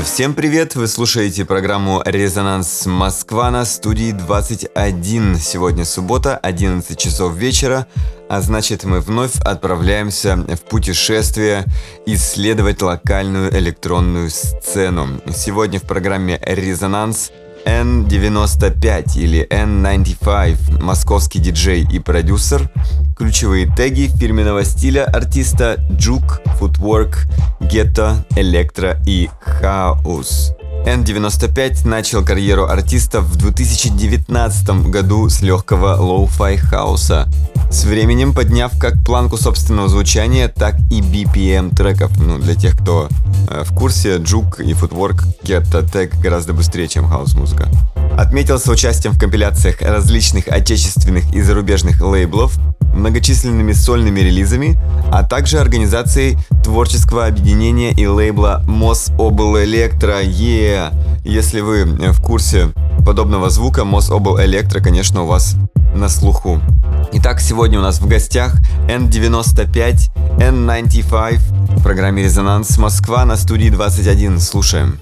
Всем привет! Вы слушаете программу «Резонанс Москва» на студии 21. Сегодня суббота, 11 часов вечера, а значит мы вновь отправляемся в путешествие исследовать локальную электронную сцену. Сегодня в программе «Резонанс» N95 или N95, московский диджей и продюсер, ключевые теги фирменного стиля артиста Juke, Footwork, Ghetto, Электро и Хаус. N95 начал карьеру артиста в 2019 году с легкого lo-fi хауса, с временем подняв как планку собственного звучания, так и BPM треков. Ну, для тех, кто э, в курсе, Juke и Footwork Get Tag гораздо быстрее, чем хаос-музыка. Отметился участием в компиляциях различных отечественных и зарубежных лейблов, многочисленными сольными релизами, а также организацией творческого объединения и лейбла Мос Обл Электро. Yeah! Если вы в курсе подобного звука, Мос Обл Электро, конечно, у вас на слуху. Итак, сегодня у нас в гостях N95, N95 в программе «Резонанс Москва» на студии 21. Слушаем.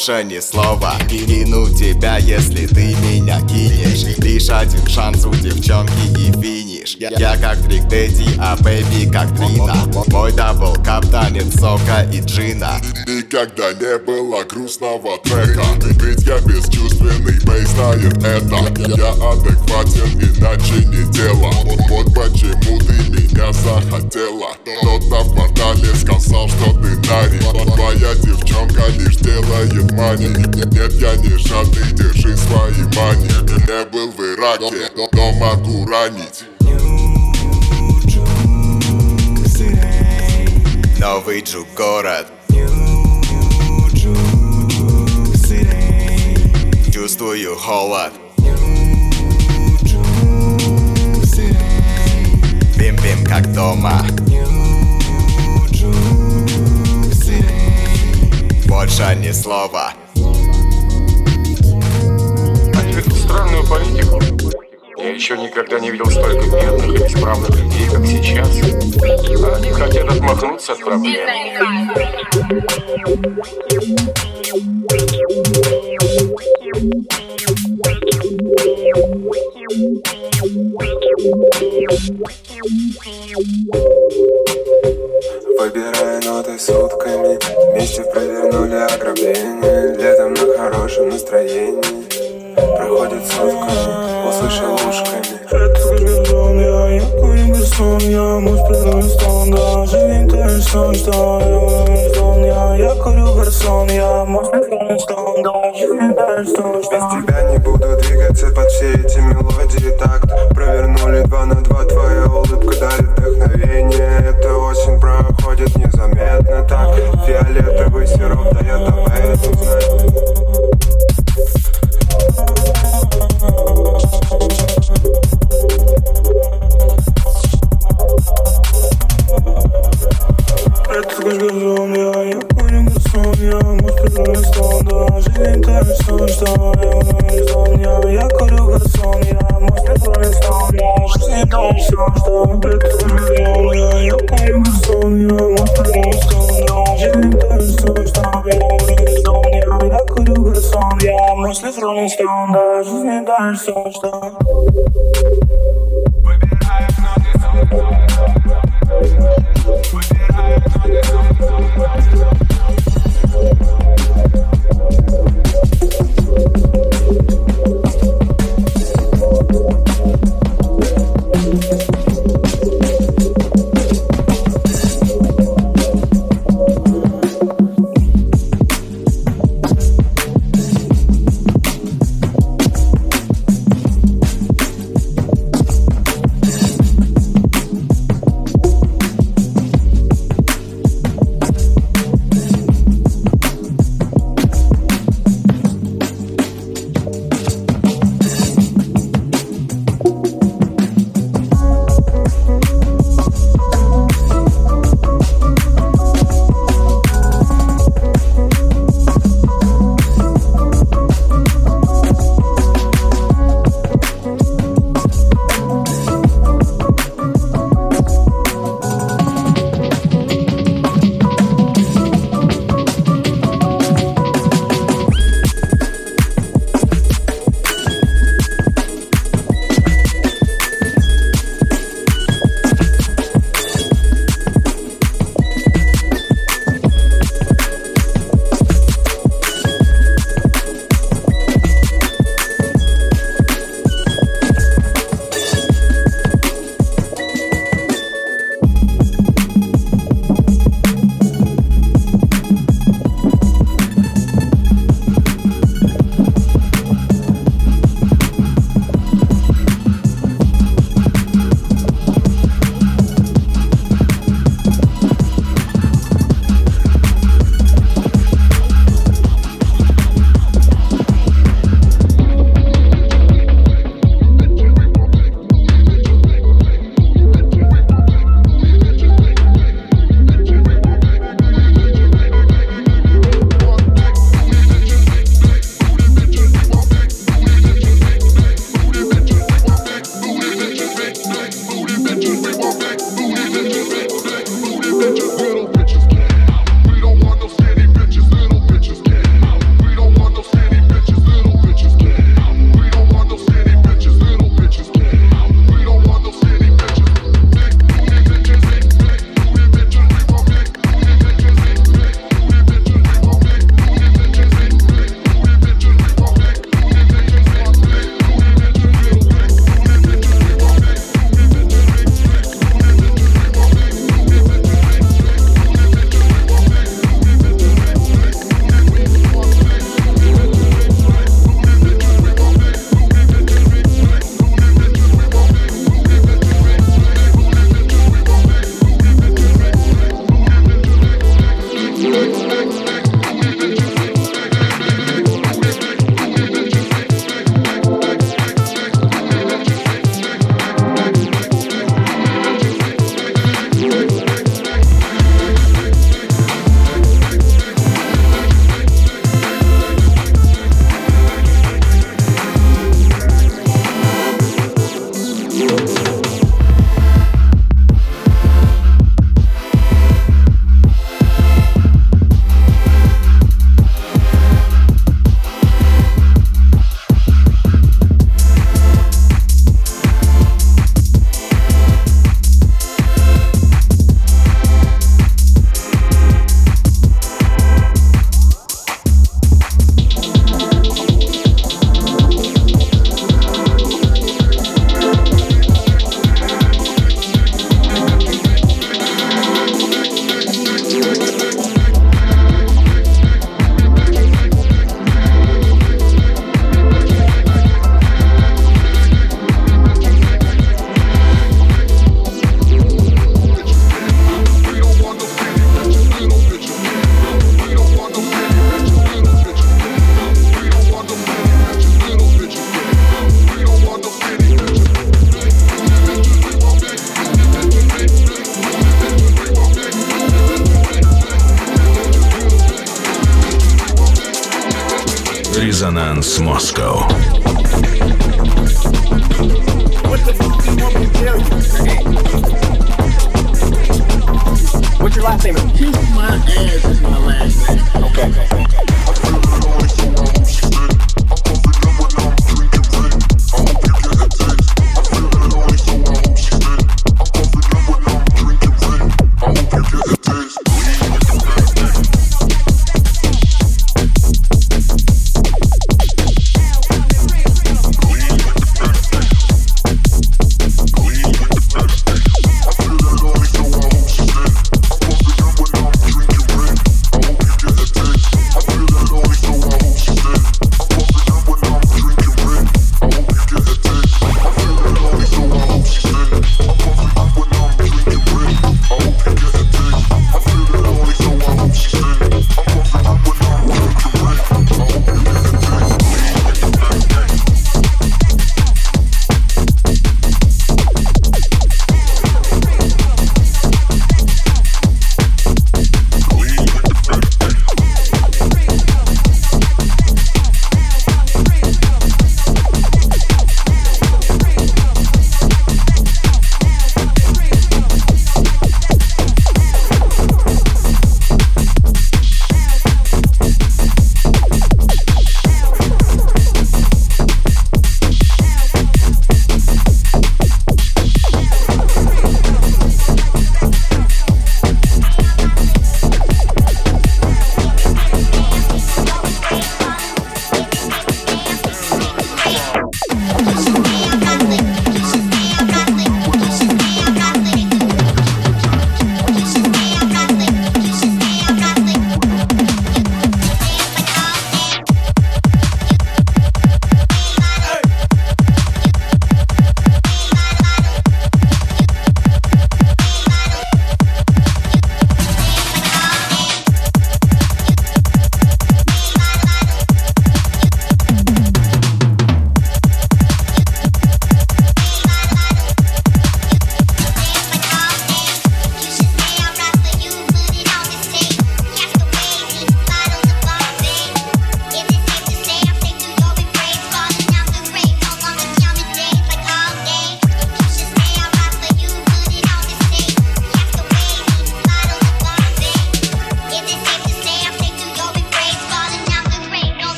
Больше ни слова. Кину тебя, если ты меня кинешь. Лишь один шанс у девчонки и финиш. Я, я как Trick Daddy, а baby как Трина. Мой double cup танец сока и джина Никогда не было грустного трека. Ведь я бесчувственный, bae знает это Я адекватен, иначе не дело. Вот почему ты меня захотела. Тот на портале сказал, что ты нари. Твоя девчонка лишь делает мани. Нет, я не жадный, держи свои мани. Не был в Ираке, но могу ранить. Новый джук город Чувствую холод Бим-бим как дома Больше ни слова странную политику. Я еще никогда не видел столько бедных и бесправных людей, как сейчас. Они хотят отмахнуться от проблем. Выбирая ноты сутками Вместе провернули ограбление. Летом на хорошем настроении Проходит сутками, услышал ушками. Это скажу, я, я курю сон, я муж стон, да Жизнь тоже сон, что я, гарсон, я да сон, что Без тебя не буду двигаться под все эти мелодии. Такт Провернули два на два, твоя улыбка дарит вдохновение. Это осень проходит незаметно так Фиолетовый сироп дает об этом знать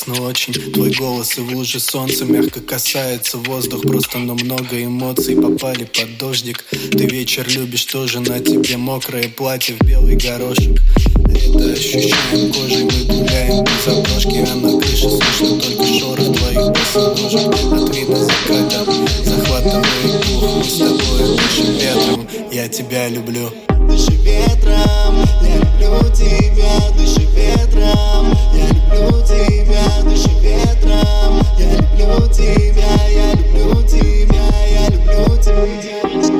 Классно очень. Твой голос и в луже солнца Мягко касается воздух. Просто но много эмоций попали под дождик. Ты вечер любишь тоже На тебе мокрое платье в белый горошек. Это ощущаем кожей Мы гуляем без обложки А на крыше слышно только шорох твоих босоножек От вида заката Захватывает дух Мы с тобой дышим ветром. Я тебя люблю Дыши ветром, я люблю тебя, дыши ветром, я люблю тебя, дыши ветром, я люблю тебя, я люблю тебя, я люблю тебя.